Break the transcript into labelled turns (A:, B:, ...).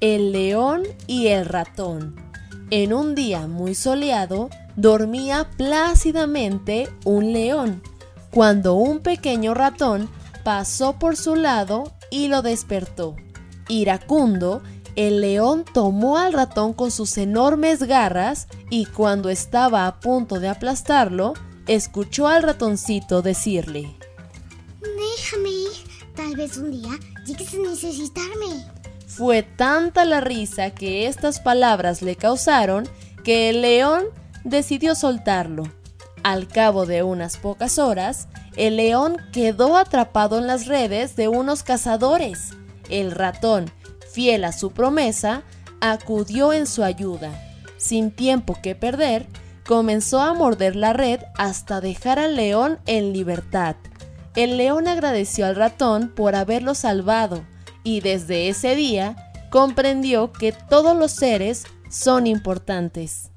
A: El león y el ratón. En un día muy soleado, dormía plácidamente un león, cuando un pequeño ratón pasó por su lado y lo despertó. Iracundo, el león tomó al ratón con sus enormes garras y cuando estaba a punto de aplastarlo, escuchó al ratoncito decirle,
B: Déjame tal vez un día llegues a necesitarme.
A: Fue tanta la risa que estas palabras le causaron que el león decidió soltarlo. Al cabo de unas pocas horas, el león quedó atrapado en las redes de unos cazadores. El ratón, fiel a su promesa, acudió en su ayuda. Sin tiempo que perder, comenzó a morder la red hasta dejar al león en libertad. El león agradeció al ratón por haberlo salvado y desde ese día comprendió que todos los seres son importantes.